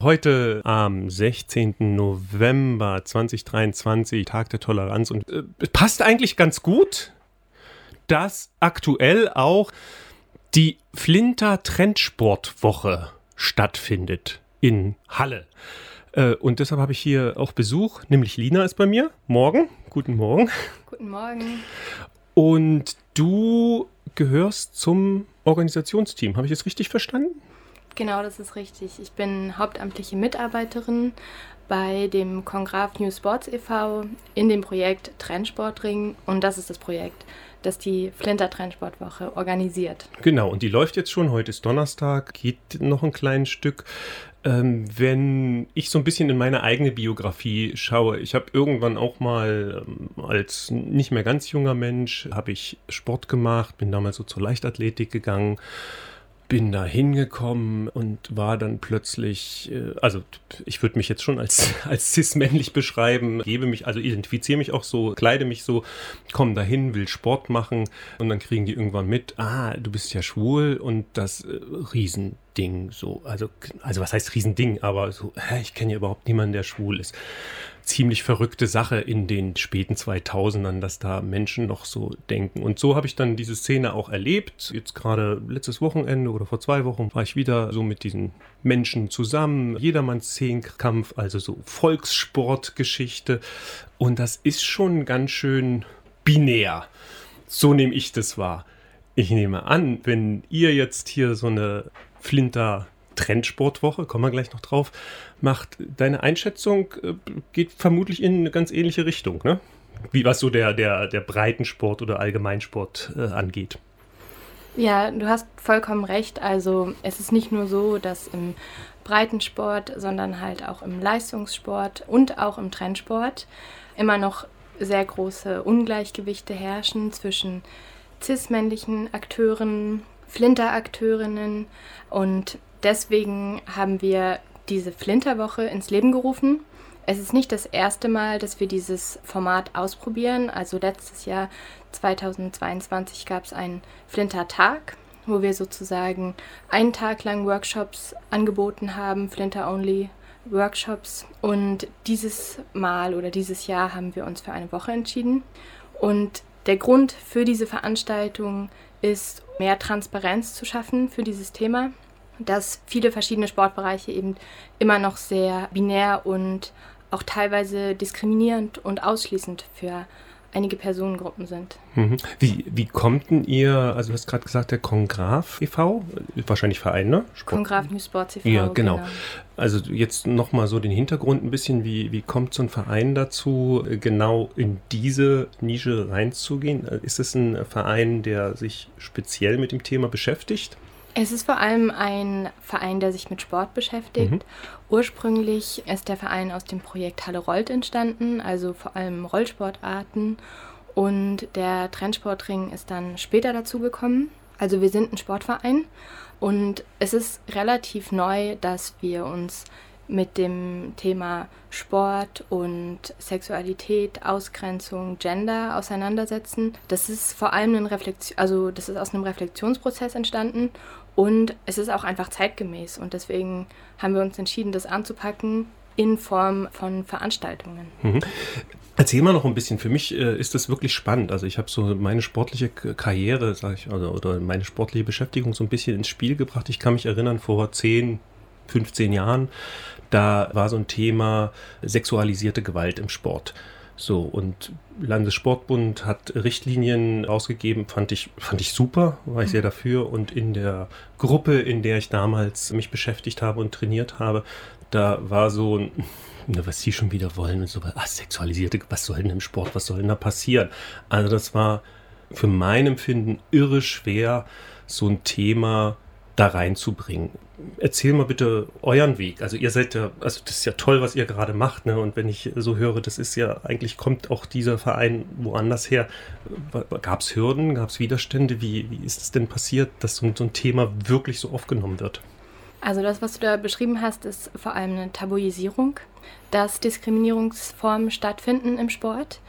Heute am 16. November 2023, Tag der Toleranz. Und äh, passt eigentlich ganz gut, dass aktuell auch die Flinter Trendsportwoche stattfindet in Halle. Äh, und deshalb habe ich hier auch Besuch, nämlich Lina ist bei mir. Morgen. Guten Morgen. Guten Morgen. Und du gehörst zum Organisationsteam. Habe ich es richtig verstanden? Genau, das ist richtig. Ich bin hauptamtliche Mitarbeiterin bei dem Kongraf New Sports e.V. in dem Projekt Trendsportring und das ist das Projekt, das die Flinter Trendsportwoche organisiert. Genau, und die läuft jetzt schon. Heute ist Donnerstag, geht noch ein kleines Stück. Ähm, wenn ich so ein bisschen in meine eigene Biografie schaue, ich habe irgendwann auch mal ähm, als nicht mehr ganz junger Mensch, habe ich Sport gemacht, bin damals so zur Leichtathletik gegangen bin da hingekommen und war dann plötzlich, äh, also ich würde mich jetzt schon als, als cis-männlich beschreiben, gebe mich, also identifiziere mich auch so, kleide mich so, komme dahin, will Sport machen und dann kriegen die irgendwann mit, ah, du bist ja schwul und das äh, Riesending so, also, also was heißt Riesending, aber so, hä, ich kenne ja überhaupt niemanden, der schwul ist ziemlich verrückte Sache in den späten 2000ern, dass da Menschen noch so denken. Und so habe ich dann diese Szene auch erlebt. Jetzt gerade letztes Wochenende oder vor zwei Wochen war ich wieder so mit diesen Menschen zusammen. Jedermanns Zehnkampf, also so Volkssportgeschichte. Und das ist schon ganz schön binär. So nehme ich das wahr. Ich nehme an, wenn ihr jetzt hier so eine Flinter Trendsportwoche, kommen wir gleich noch drauf, macht. Deine Einschätzung äh, geht vermutlich in eine ganz ähnliche Richtung, ne? Wie was so der, der, der Breitensport oder Allgemeinsport äh, angeht. Ja, du hast vollkommen recht. Also es ist nicht nur so, dass im Breitensport, sondern halt auch im Leistungssport und auch im Trendsport immer noch sehr große Ungleichgewichte herrschen zwischen cis-männlichen Akteuren, Flinter-Akteurinnen und deswegen haben wir diese Flinterwoche ins Leben gerufen. Es ist nicht das erste Mal, dass wir dieses Format ausprobieren. Also letztes Jahr 2022 gab es einen Flinter-Tag, wo wir sozusagen einen Tag lang Workshops angeboten haben, Flinter-Only Workshops. Und dieses Mal oder dieses Jahr haben wir uns für eine Woche entschieden. Und der Grund für diese Veranstaltung ist, mehr Transparenz zu schaffen für dieses Thema dass viele verschiedene Sportbereiche eben immer noch sehr binär und auch teilweise diskriminierend und ausschließend für einige Personengruppen sind. Mhm. Wie, wie kommt denn ihr, also du hast gerade gesagt, der Kongraf e.V., wahrscheinlich Verein, ne? Sport. Kongraf New Sports e.V. Ja, genau. genau. Also jetzt nochmal so den Hintergrund ein bisschen, wie, wie kommt so ein Verein dazu, genau in diese Nische reinzugehen? Ist es ein Verein, der sich speziell mit dem Thema beschäftigt? Es ist vor allem ein Verein, der sich mit Sport beschäftigt. Mhm. Ursprünglich ist der Verein aus dem Projekt Halle Rollt entstanden, also vor allem Rollsportarten. Und der Trendsportring ist dann später dazugekommen. Also wir sind ein Sportverein und es ist relativ neu, dass wir uns mit dem Thema Sport und Sexualität, Ausgrenzung, Gender auseinandersetzen. Das ist vor allem ein Reflexion, also das ist aus einem Reflexionsprozess entstanden und es ist auch einfach zeitgemäß und deswegen haben wir uns entschieden, das anzupacken in Form von Veranstaltungen. Mhm. Erzähl mal noch ein bisschen. Für mich äh, ist das wirklich spannend. Also ich habe so meine sportliche Karriere, sage ich, also, oder meine sportliche Beschäftigung so ein bisschen ins Spiel gebracht. Ich kann mich erinnern, vor 10, 15 Jahren, da war so ein Thema sexualisierte Gewalt im Sport. So, und Landessportbund hat Richtlinien rausgegeben, fand ich, fand ich super, war ich sehr dafür. Und in der Gruppe, in der ich damals mich beschäftigt habe und trainiert habe, da war so ein, was sie schon wieder wollen und so, ach, sexualisierte, was soll denn im Sport, was soll denn da passieren? Also das war für mein Empfinden irre schwer, so ein Thema da reinzubringen. Erzähl mal bitte euren Weg. Also ihr seid ja, also das ist ja toll, was ihr gerade macht, ne? Und wenn ich so höre, das ist ja, eigentlich kommt auch dieser Verein woanders her. Gab es Hürden, gab es Widerstände? Wie, wie ist es denn passiert, dass so, so ein Thema wirklich so aufgenommen wird? Also das, was du da beschrieben hast, ist vor allem eine Tabuisierung, dass Diskriminierungsformen stattfinden im Sport.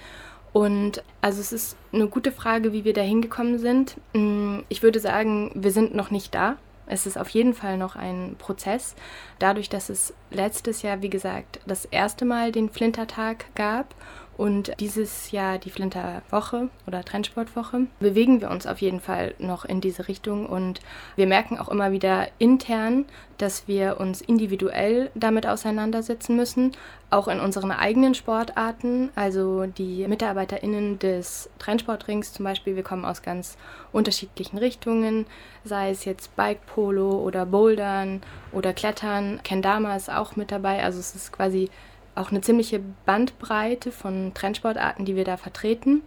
Und also es ist eine gute Frage, wie wir da hingekommen sind. Mm, ich würde sagen, wir sind noch nicht da. Es ist auf jeden Fall noch ein Prozess. Dadurch, dass es letztes Jahr, wie gesagt, das erste Mal den Flintertag gab und dieses Jahr die Flinterwoche oder Trendsportwoche bewegen wir uns auf jeden Fall noch in diese Richtung und wir merken auch immer wieder intern, dass wir uns individuell damit auseinandersetzen müssen, auch in unseren eigenen Sportarten. Also die MitarbeiterInnen des Trendsportrings zum Beispiel, wir kommen aus ganz unterschiedlichen Richtungen, sei es jetzt Bike Polo oder Bouldern oder Klettern. Kendama ist auch mit dabei, also es ist quasi auch eine ziemliche Bandbreite von Trendsportarten, die wir da vertreten.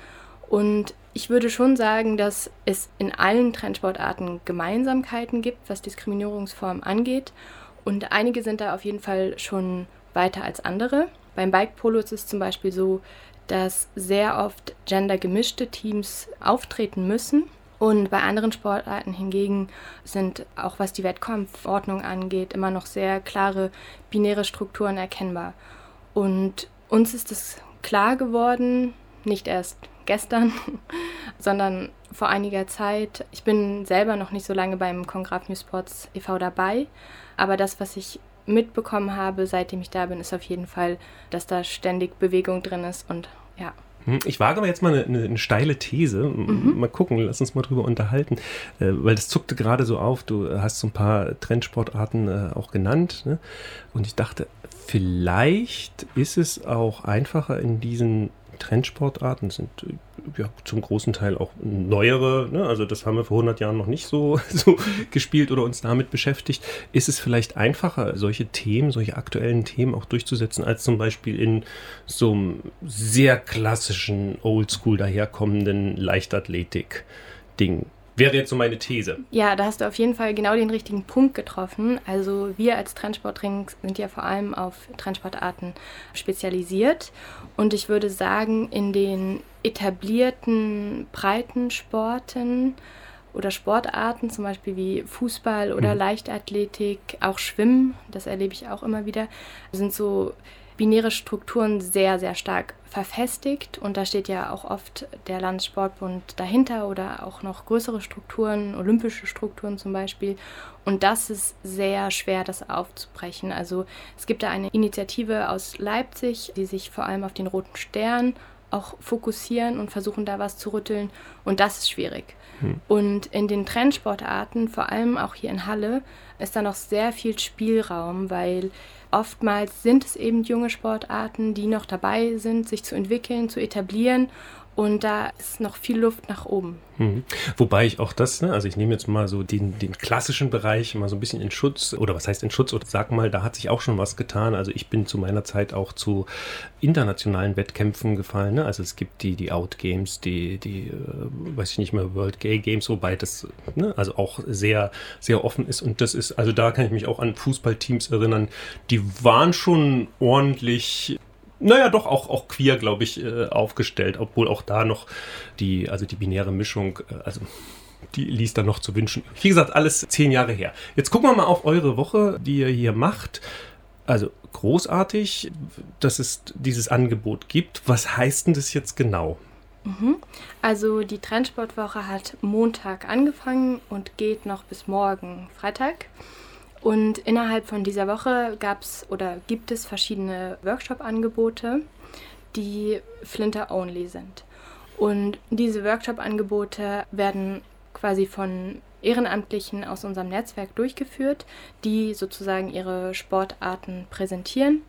Und ich würde schon sagen, dass es in allen Trendsportarten Gemeinsamkeiten gibt, was Diskriminierungsformen angeht. Und einige sind da auf jeden Fall schon weiter als andere. Beim Bike Polo ist es zum Beispiel so, dass sehr oft gendergemischte Teams auftreten müssen. Und bei anderen Sportarten hingegen sind, auch was die Wettkampfordnung angeht, immer noch sehr klare binäre Strukturen erkennbar. Und uns ist es klar geworden, nicht erst gestern, sondern vor einiger Zeit. Ich bin selber noch nicht so lange beim Kongraf New Sports e.V. dabei, aber das, was ich mitbekommen habe, seitdem ich da bin, ist auf jeden Fall, dass da ständig Bewegung drin ist und ja. Hm, ich wage aber jetzt mal eine, eine, eine steile These. Mhm. Mal gucken, lass uns mal drüber unterhalten. Äh, weil das zuckte gerade so auf. Du hast so ein paar Trendsportarten äh, auch genannt. Ne? Und ich dachte, vielleicht ist es auch einfacher in diesen Trendsportarten sind ja, zum großen Teil auch neuere, ne? also das haben wir vor 100 Jahren noch nicht so, so gespielt oder uns damit beschäftigt. Ist es vielleicht einfacher, solche Themen, solche aktuellen Themen auch durchzusetzen, als zum Beispiel in so einem sehr klassischen, oldschool daherkommenden Leichtathletik-Ding? Wäre jetzt so meine These. Ja, da hast du auf jeden Fall genau den richtigen Punkt getroffen. Also wir als Trendsportring sind ja vor allem auf Trendsportarten spezialisiert. Und ich würde sagen, in den etablierten Breitensporten oder Sportarten, zum Beispiel wie Fußball oder mhm. Leichtathletik, auch Schwimmen, das erlebe ich auch immer wieder, sind so binäre Strukturen sehr, sehr stark verfestigt. Und da steht ja auch oft der Landessportbund dahinter oder auch noch größere Strukturen, olympische Strukturen zum Beispiel. Und das ist sehr schwer, das aufzubrechen. Also es gibt da eine Initiative aus Leipzig, die sich vor allem auf den Roten Stern auch fokussieren und versuchen da was zu rütteln. Und das ist schwierig. Hm. Und in den Trendsportarten, vor allem auch hier in Halle, ist da noch sehr viel Spielraum, weil oftmals sind es eben junge Sportarten, die noch dabei sind, sich zu entwickeln, zu etablieren und da ist noch viel Luft nach oben. Mhm. Wobei ich auch das, ne, also ich nehme jetzt mal so den, den klassischen Bereich mal so ein bisschen in Schutz, oder was heißt in Schutz, oder sag mal, da hat sich auch schon was getan. Also ich bin zu meiner Zeit auch zu internationalen Wettkämpfen gefallen. Ne? Also es gibt die, die Out Games, die, die, äh, weiß ich nicht mehr, World Gay Games, wobei das ne, also auch sehr, sehr offen ist. Und das ist, also da kann ich mich auch an Fußballteams erinnern, die waren schon ordentlich naja, doch auch, auch queer, glaube ich, äh, aufgestellt, obwohl auch da noch die, also die binäre Mischung, äh, also die ließ dann noch zu wünschen. Wie gesagt, alles zehn Jahre her. Jetzt gucken wir mal auf eure Woche, die ihr hier macht. Also großartig, dass es dieses Angebot gibt. Was heißt denn das jetzt genau? Mhm. Also die Trendsportwoche hat Montag angefangen und geht noch bis morgen Freitag. Und innerhalb von dieser Woche gab es oder gibt es verschiedene Workshop-Angebote, die Flinter-only sind. Und diese Workshop-Angebote werden quasi von Ehrenamtlichen aus unserem Netzwerk durchgeführt, die sozusagen ihre Sportarten präsentieren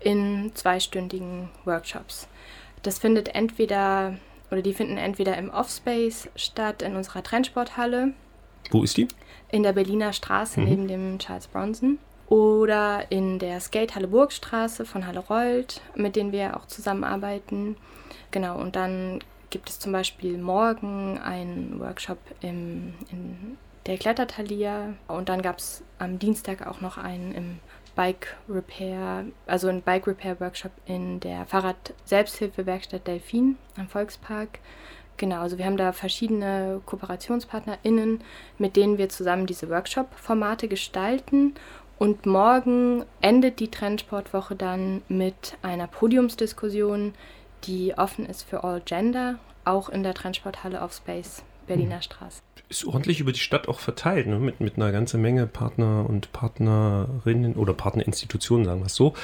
in zweistündigen Workshops. Das findet entweder oder die finden entweder im Offspace statt in unserer Trendsporthalle. Wo ist die? in der Berliner Straße mhm. neben dem Charles Bronson oder in der Skatehalle Burgstraße von Halle Rollt, mit denen wir auch zusammenarbeiten. Genau, und dann gibt es zum Beispiel morgen einen Workshop im, in der Klettertalia und dann gab es am Dienstag auch noch einen im Bike Repair, also ein Bike Repair Workshop in der Fahrrad-Selbsthilfewerkstatt Delfin am Volkspark. Genau, also wir haben da verschiedene KooperationspartnerInnen, mit denen wir zusammen diese Workshop-Formate gestalten. Und morgen endet die Trendsportwoche dann mit einer Podiumsdiskussion, die offen ist für All Gender, auch in der Trendsporthalle of Space Berliner hm. Straße. Ist ordentlich über die Stadt auch verteilt, ne? mit, mit einer ganzen Menge Partner und Partnerinnen oder Partnerinstitutionen, sagen wir es so.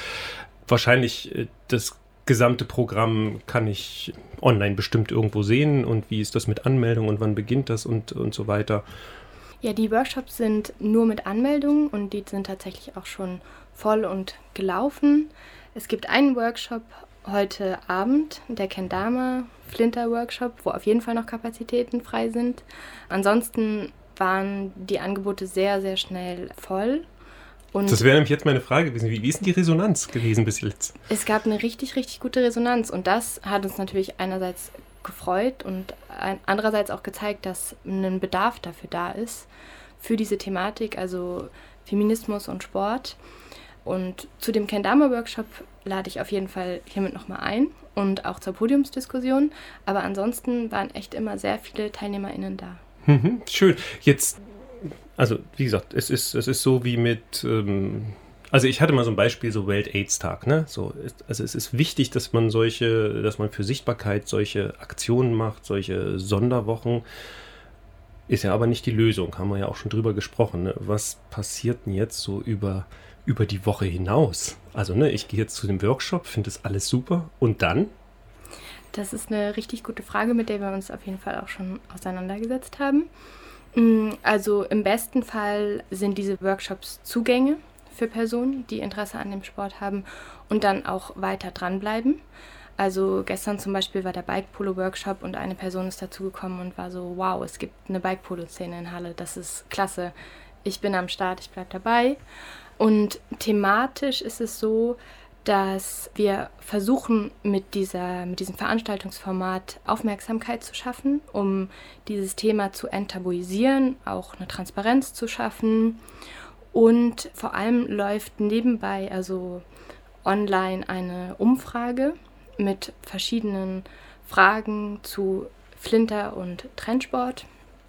Wahrscheinlich äh, das gesamte Programm kann ich online bestimmt irgendwo sehen und wie ist das mit Anmeldung und wann beginnt das und, und so weiter. Ja, die Workshops sind nur mit Anmeldung und die sind tatsächlich auch schon voll und gelaufen. Es gibt einen Workshop heute Abend, der Kendama Flinter Workshop, wo auf jeden Fall noch Kapazitäten frei sind. Ansonsten waren die Angebote sehr, sehr schnell voll. Und das wäre nämlich jetzt meine Frage gewesen. Wie, wie ist denn die Resonanz gewesen bis jetzt? Es gab eine richtig, richtig gute Resonanz und das hat uns natürlich einerseits gefreut und andererseits auch gezeigt, dass ein Bedarf dafür da ist, für diese Thematik, also Feminismus und Sport. Und zu dem Kendama-Workshop lade ich auf jeden Fall hiermit nochmal ein und auch zur Podiumsdiskussion. Aber ansonsten waren echt immer sehr viele TeilnehmerInnen da. Mhm, schön. Jetzt, also wie gesagt, es ist, es ist so wie mit. Ähm also ich hatte mal so ein Beispiel, so Welt-AIDS-Tag, ne? So, also es ist wichtig, dass man solche, dass man für Sichtbarkeit solche Aktionen macht, solche Sonderwochen. Ist ja aber nicht die Lösung, haben wir ja auch schon drüber gesprochen. Ne? Was passiert denn jetzt so über, über die Woche hinaus? Also, ne, ich gehe jetzt zu dem Workshop, finde das alles super und dann? Das ist eine richtig gute Frage, mit der wir uns auf jeden Fall auch schon auseinandergesetzt haben. Mm, also im besten Fall sind diese Workshops Zugänge für Personen, die Interesse an dem Sport haben und dann auch weiter dranbleiben. Also gestern zum Beispiel war der Bike-Polo-Workshop und eine Person ist dazugekommen und war so, wow, es gibt eine Bike-Polo-Szene in Halle, das ist klasse. Ich bin am Start, ich bleibe dabei. Und thematisch ist es so, dass wir versuchen, mit, dieser, mit diesem Veranstaltungsformat Aufmerksamkeit zu schaffen, um dieses Thema zu enttabuisieren, auch eine Transparenz zu schaffen und vor allem läuft nebenbei, also online, eine Umfrage mit verschiedenen Fragen zu Flinter und Trendsport.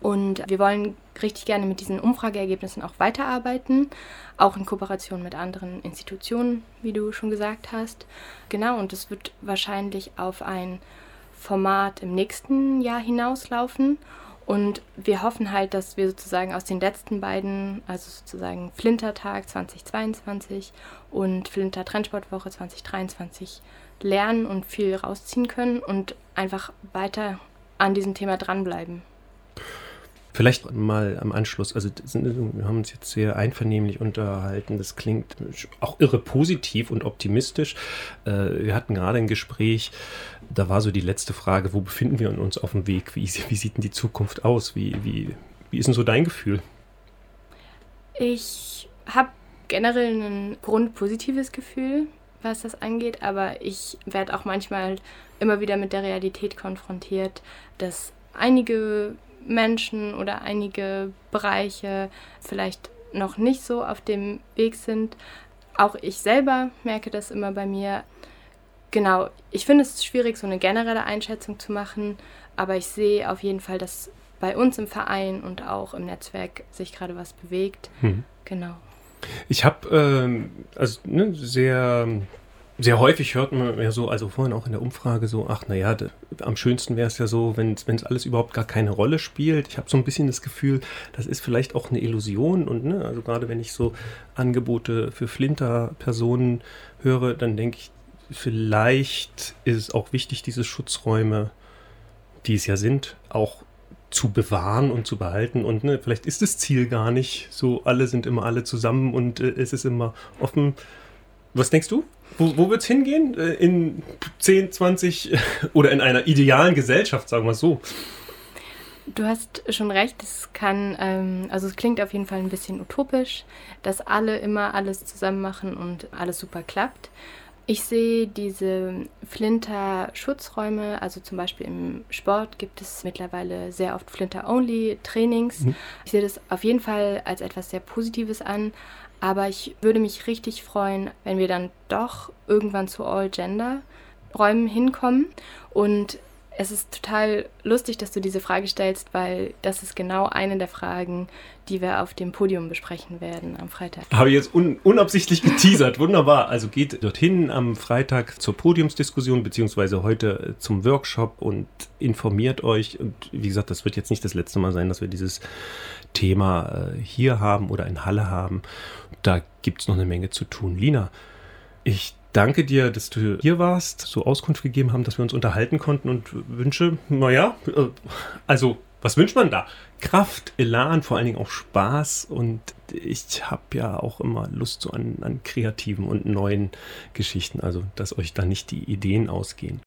Und wir wollen richtig gerne mit diesen Umfrageergebnissen auch weiterarbeiten, auch in Kooperation mit anderen Institutionen, wie du schon gesagt hast. Genau, und es wird wahrscheinlich auf ein Format im nächsten Jahr hinauslaufen. Und wir hoffen halt, dass wir sozusagen aus den letzten beiden, also sozusagen Flintertag 2022 und Flinter Trendsportwoche 2023 lernen und viel rausziehen können und einfach weiter an diesem Thema dranbleiben. Vielleicht mal am Anschluss, also wir haben uns jetzt sehr einvernehmlich unterhalten, das klingt auch irre positiv und optimistisch. Äh, wir hatten gerade ein Gespräch, da war so die letzte Frage, wo befinden wir uns auf dem Weg? Wie, wie sieht denn die Zukunft aus? Wie, wie, wie ist denn so dein Gefühl? Ich habe generell ein grundpositives Gefühl, was das angeht, aber ich werde auch manchmal immer wieder mit der Realität konfrontiert, dass einige Menschen oder einige Bereiche vielleicht noch nicht so auf dem Weg sind. Auch ich selber merke das immer bei mir. Genau, ich finde es schwierig, so eine generelle Einschätzung zu machen, aber ich sehe auf jeden Fall, dass bei uns im Verein und auch im Netzwerk sich gerade was bewegt. Hm. Genau. Ich habe ähm, also ne, sehr sehr häufig hört man ja so, also vorhin auch in der Umfrage so, ach naja, am schönsten wäre es ja so, wenn es alles überhaupt gar keine Rolle spielt. Ich habe so ein bisschen das Gefühl, das ist vielleicht auch eine Illusion und ne, also gerade wenn ich so Angebote für Flinter-Personen höre, dann denke ich, vielleicht ist es auch wichtig, diese Schutzräume, die es ja sind, auch zu bewahren und zu behalten. Und ne, vielleicht ist das Ziel gar nicht so, alle sind immer alle zusammen und äh, es ist immer offen. Was denkst du? Wo, wo wird es hingehen? Äh, in 10, 20 oder in einer idealen Gesellschaft, sagen wir so? Du hast schon recht, es kann, ähm, also es klingt auf jeden Fall ein bisschen utopisch, dass alle immer alles zusammen machen und alles super klappt. Ich sehe diese Flinter-Schutzräume, also zum Beispiel im Sport gibt es mittlerweile sehr oft Flinter-Only-Trainings. Mhm. Ich sehe das auf jeden Fall als etwas sehr Positives an, aber ich würde mich richtig freuen, wenn wir dann doch irgendwann zu All-Gender-Räumen hinkommen. Und Es ist total lustig, dass du diese Frage stellst, weil das ist genau eine der Fragen, die wir auf dem Podium besprechen werden am Freitag. Habe ich jetzt un unabsichtlich geteasert. Wunderbar. Also geht dorthin am Freitag zur Podiumsdiskussion, beziehungsweise heute zum Workshop und informiert euch. Und wie gesagt, das wird jetzt nicht das letzte Mal sein, dass wir dieses Thema äh, hier haben oder in Halle haben. Da gibt es noch eine Menge zu tun. Lina, ich danke dir, dass du hier warst, so Auskunft gegeben haben, dass wir uns unterhalten konnten und wünsche, naja, äh, also was wünscht man da? Kraft, Elan, vor allen Dingen auch Spaß und ich habe ja auch immer Lust so an, an kreativen und neuen Geschichten, also dass euch da nicht die Ideen ausgehen.